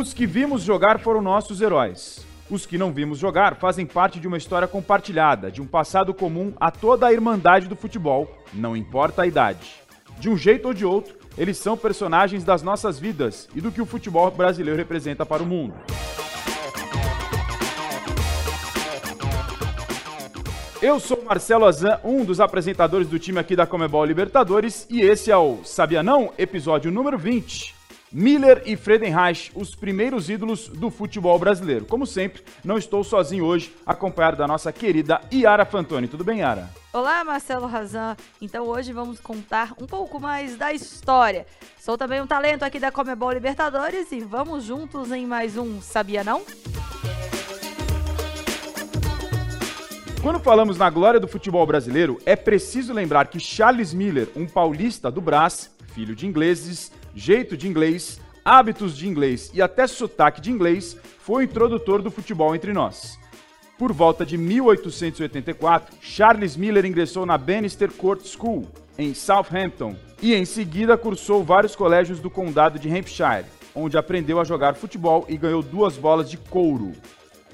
Os que vimos jogar foram nossos heróis. Os que não vimos jogar fazem parte de uma história compartilhada, de um passado comum a toda a irmandade do futebol, não importa a idade. De um jeito ou de outro, eles são personagens das nossas vidas e do que o futebol brasileiro representa para o mundo. Eu sou Marcelo Azan, um dos apresentadores do time aqui da Comebol Libertadores, e esse é o Sabia Não, episódio número 20. Miller e Fredenreich, os primeiros ídolos do futebol brasileiro. Como sempre, não estou sozinho hoje, acompanhado da nossa querida Yara Fantoni. Tudo bem, Yara? Olá, Marcelo Razan. Então hoje vamos contar um pouco mais da história. Sou também um talento aqui da Comebol Libertadores e vamos juntos em mais um Sabia Não? Quando falamos na glória do futebol brasileiro, é preciso lembrar que Charles Miller, um paulista do Brás, filho de ingleses, jeito de inglês, hábitos de inglês e até sotaque de inglês, foi o introdutor do futebol entre nós. Por volta de 1884, Charles Miller ingressou na Bannister Court School, em Southampton, e em seguida cursou vários colégios do condado de Hampshire, onde aprendeu a jogar futebol e ganhou duas bolas de couro.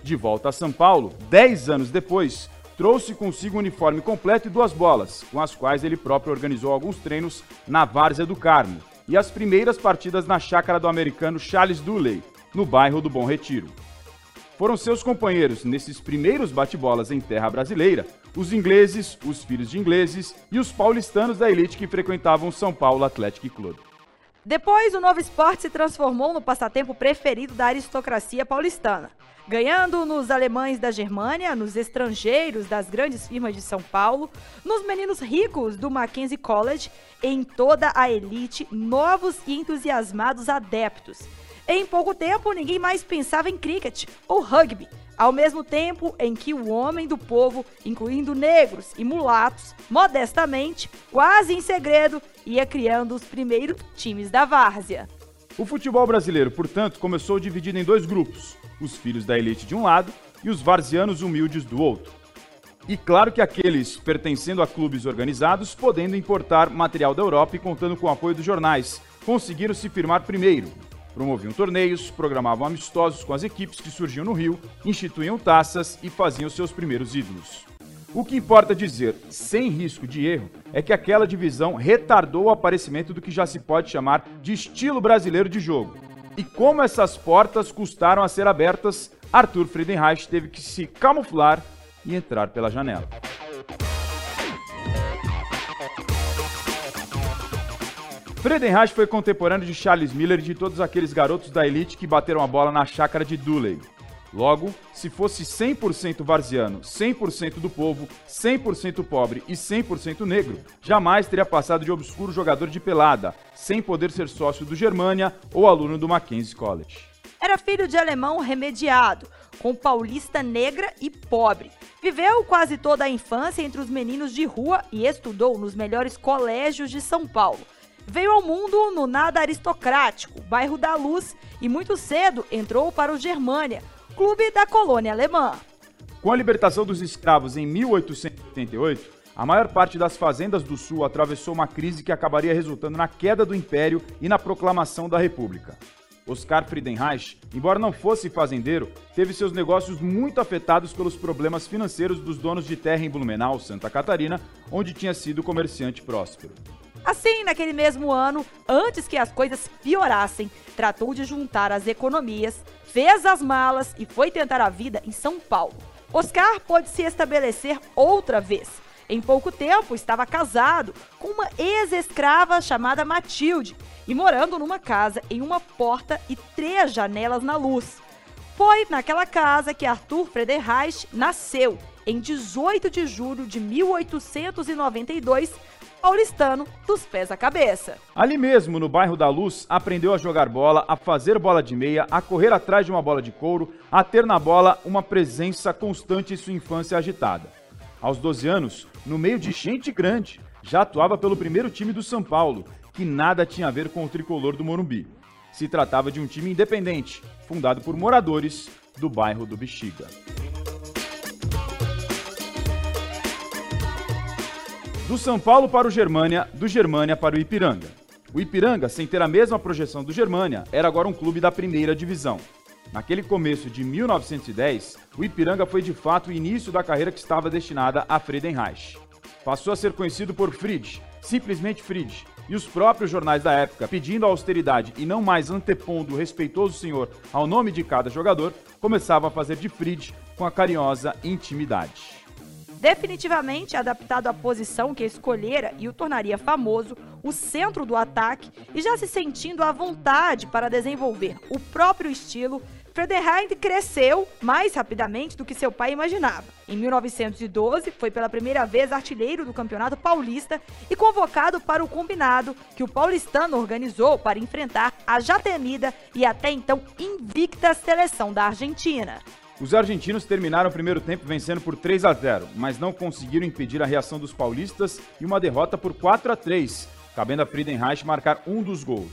De volta a São Paulo, dez anos depois, trouxe consigo um uniforme completo e duas bolas, com as quais ele próprio organizou alguns treinos na Várzea do Carmo e as primeiras partidas na chácara do americano Charles Dooley, no bairro do Bom Retiro. Foram seus companheiros nesses primeiros bate-bolas em terra brasileira os ingleses, os filhos de ingleses e os paulistanos da elite que frequentavam o São Paulo Athletic Club. Depois, o novo esporte se transformou no passatempo preferido da aristocracia paulistana, ganhando nos alemães da Germânia, nos estrangeiros das grandes firmas de São Paulo, nos meninos ricos do Mackenzie College, em toda a elite, novos e entusiasmados adeptos. Em pouco tempo, ninguém mais pensava em cricket ou rugby, ao mesmo tempo em que o homem do povo, incluindo negros e mulatos, modestamente, quase em segredo, ia criando os primeiros times da várzea. O futebol brasileiro, portanto, começou dividido em dois grupos: os filhos da elite de um lado e os varzianos humildes do outro. E claro que aqueles pertencendo a clubes organizados, podendo importar material da Europa e contando com o apoio dos jornais, conseguiram se firmar primeiro, Promoviam torneios, programavam amistosos com as equipes que surgiam no Rio, instituíam taças e faziam seus primeiros ídolos. O que importa dizer, sem risco de erro, é que aquela divisão retardou o aparecimento do que já se pode chamar de estilo brasileiro de jogo. E como essas portas custaram a ser abertas, Arthur Friedenreich teve que se camuflar e entrar pela janela. Friedenreich foi contemporâneo de Charles Miller e de todos aqueles garotos da elite que bateram a bola na chácara de Dooley. Logo, se fosse 100% varziano, 100% do povo, 100% pobre e 100% negro, jamais teria passado de obscuro jogador de pelada, sem poder ser sócio do Germania ou aluno do Mackenzie College. Era filho de alemão remediado, com paulista negra e pobre. Viveu quase toda a infância entre os meninos de rua e estudou nos melhores colégios de São Paulo Veio ao mundo no nada aristocrático, bairro da Luz, e muito cedo entrou para o Germânia, clube da colônia alemã. Com a libertação dos escravos em 1888, a maior parte das fazendas do Sul atravessou uma crise que acabaria resultando na queda do Império e na proclamação da República. Oscar Friedenreich, embora não fosse fazendeiro, teve seus negócios muito afetados pelos problemas financeiros dos donos de terra em Blumenau, Santa Catarina, onde tinha sido comerciante próspero. Assim, naquele mesmo ano, antes que as coisas piorassem, tratou de juntar as economias, fez as malas e foi tentar a vida em São Paulo. Oscar pôde se estabelecer outra vez. Em pouco tempo, estava casado com uma ex-escrava chamada Matilde e morando numa casa em uma porta e três janelas na luz. Foi naquela casa que Arthur Frederich nasceu, em 18 de julho de 1892, paulistano dos pés à cabeça. Ali mesmo, no bairro da Luz, aprendeu a jogar bola, a fazer bola de meia, a correr atrás de uma bola de couro, a ter na bola uma presença constante em sua infância agitada. Aos 12 anos, no meio de gente grande, já atuava pelo primeiro time do São Paulo, que nada tinha a ver com o tricolor do Morumbi. Se tratava de um time independente, fundado por moradores do bairro do Bexiga. Do São Paulo para o Germânia, do Germânia para o Ipiranga. O Ipiranga, sem ter a mesma projeção do Germânia, era agora um clube da primeira divisão. Naquele começo de 1910, o Ipiranga foi de fato o início da carreira que estava destinada a Friedenreich. Passou a ser conhecido por Fried, simplesmente Fried, e os próprios jornais da época, pedindo a austeridade e não mais antepondo o respeitoso senhor ao nome de cada jogador, começavam a fazer de Fried com a carinhosa intimidade. Definitivamente adaptado à posição que escolhera e o tornaria famoso, o centro do ataque e já se sentindo à vontade para desenvolver o próprio estilo, Frederheim cresceu mais rapidamente do que seu pai imaginava. Em 1912, foi pela primeira vez artilheiro do Campeonato Paulista e convocado para o combinado que o paulistano organizou para enfrentar a já temida e até então invicta seleção da Argentina. Os argentinos terminaram o primeiro tempo vencendo por 3 a 0, mas não conseguiram impedir a reação dos paulistas e uma derrota por 4 a 3, cabendo a Friedenreich marcar um dos gols.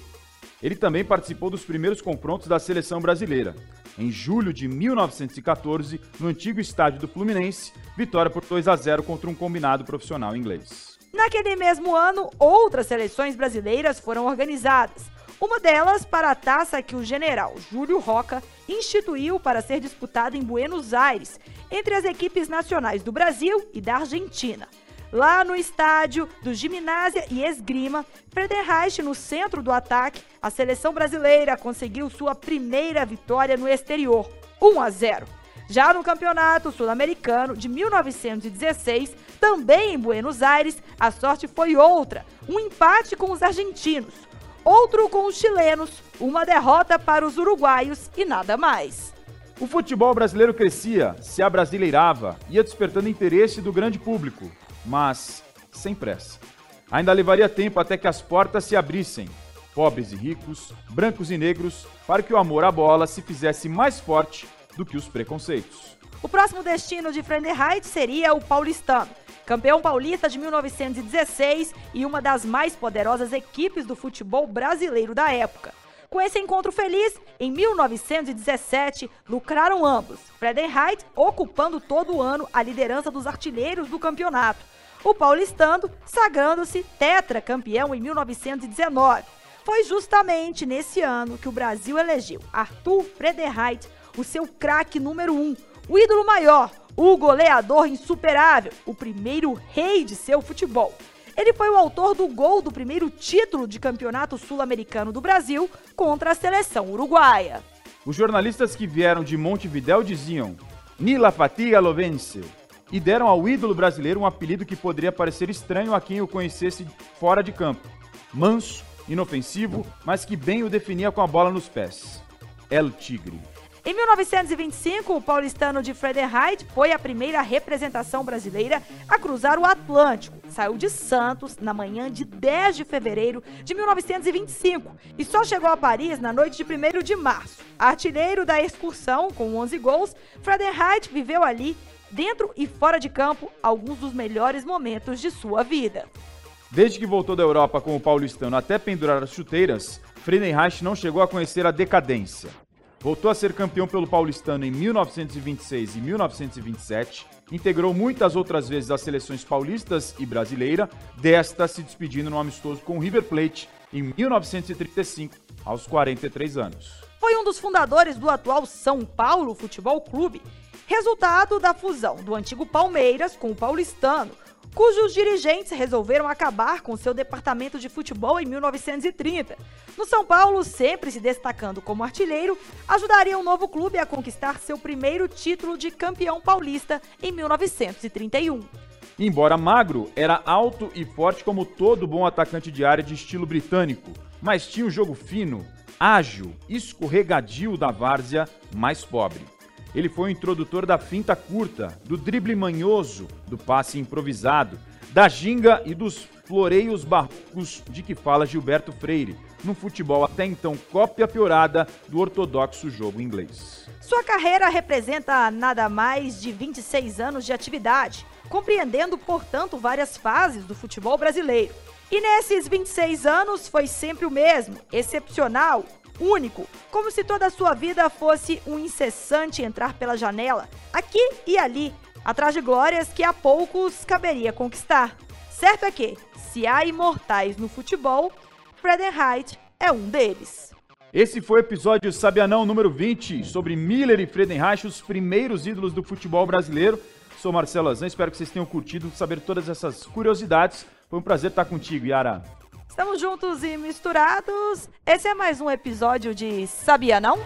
Ele também participou dos primeiros confrontos da seleção brasileira. Em julho de 1914, no antigo estádio do Fluminense, vitória por 2 a 0 contra um combinado profissional inglês. Naquele mesmo ano, outras seleções brasileiras foram organizadas. Uma delas para a taça que o general Júlio Roca instituiu para ser disputada em Buenos Aires, entre as equipes nacionais do Brasil e da Argentina lá no estádio do Gimnásia e Esgrima, Frederreich no centro do ataque, a seleção brasileira conseguiu sua primeira vitória no exterior, 1 a 0. Já no Campeonato Sul-Americano de 1916, também em Buenos Aires, a sorte foi outra, um empate com os argentinos, outro com os chilenos, uma derrota para os uruguaios e nada mais. O futebol brasileiro crescia, se abrasileirava, ia despertando interesse do grande público mas sem pressa. Ainda levaria tempo até que as portas se abrissem, pobres e ricos, brancos e negros, para que o amor à bola se fizesse mais forte do que os preconceitos. O próximo destino de Frenderheit seria o paulistano, campeão paulista de 1916 e uma das mais poderosas equipes do futebol brasileiro da época. Com esse encontro feliz, em 1917, lucraram ambos, Friedenheit ocupando todo o ano a liderança dos artilheiros do campeonato, o paulistano sagrando-se tetracampeão em 1919. Foi justamente nesse ano que o Brasil elegeu Arthur Friedenheit o seu craque número um, o ídolo maior, o goleador insuperável, o primeiro rei de seu futebol. Ele foi o autor do gol do primeiro título de campeonato sul-americano do Brasil contra a seleção uruguaia. Os jornalistas que vieram de Montevidéu diziam: Nila fatiga lo vence e deram ao ídolo brasileiro um apelido que poderia parecer estranho a quem o conhecesse fora de campo. Manso, inofensivo, mas que bem o definia com a bola nos pés. El Tigre. Em 1925, o paulistano de Friedenheit foi a primeira representação brasileira a cruzar o Atlântico. Saiu de Santos na manhã de 10 de fevereiro de 1925 e só chegou a Paris na noite de 1 de março. Artilheiro da excursão, com 11 gols, Friedenheit viveu ali dentro e fora de campo, alguns dos melhores momentos de sua vida. Desde que voltou da Europa com o paulistano até pendurar as chuteiras, Friedenreich não chegou a conhecer a decadência. Voltou a ser campeão pelo paulistano em 1926 e 1927, integrou muitas outras vezes as seleções paulistas e brasileira, desta se despedindo no amistoso com o River Plate em 1935, aos 43 anos. Foi um dos fundadores do atual São Paulo Futebol Clube resultado da fusão do antigo Palmeiras com o paulistano, cujos dirigentes resolveram acabar com seu departamento de futebol em 1930. No São Paulo, sempre se destacando como artilheiro, ajudaria o novo clube a conquistar seu primeiro título de campeão paulista em 1931. Embora magro, era alto e forte como todo bom atacante de área de estilo britânico, mas tinha um jogo fino, ágil, escorregadio da várzea, mais pobre. Ele foi o introdutor da finta curta, do drible manhoso, do passe improvisado, da ginga e dos floreios barrocos de que fala Gilberto Freire, no futebol até então cópia piorada do ortodoxo jogo inglês. Sua carreira representa nada mais de 26 anos de atividade, compreendendo, portanto, várias fases do futebol brasileiro. E nesses 26 anos foi sempre o mesmo, excepcional, único, como se toda a sua vida fosse um incessante entrar pela janela, aqui e ali, atrás de glórias que a poucos caberia conquistar. Certo é que, se há imortais no futebol, Friedenreich é um deles. Esse foi o episódio Sabianão número 20, sobre Miller e Friedenreich, os primeiros ídolos do futebol brasileiro. Sou Marcelo Azan, espero que vocês tenham curtido saber todas essas curiosidades. Foi um prazer estar contigo, Yara. Estamos juntos e misturados. Esse é mais um episódio de Sabia Não?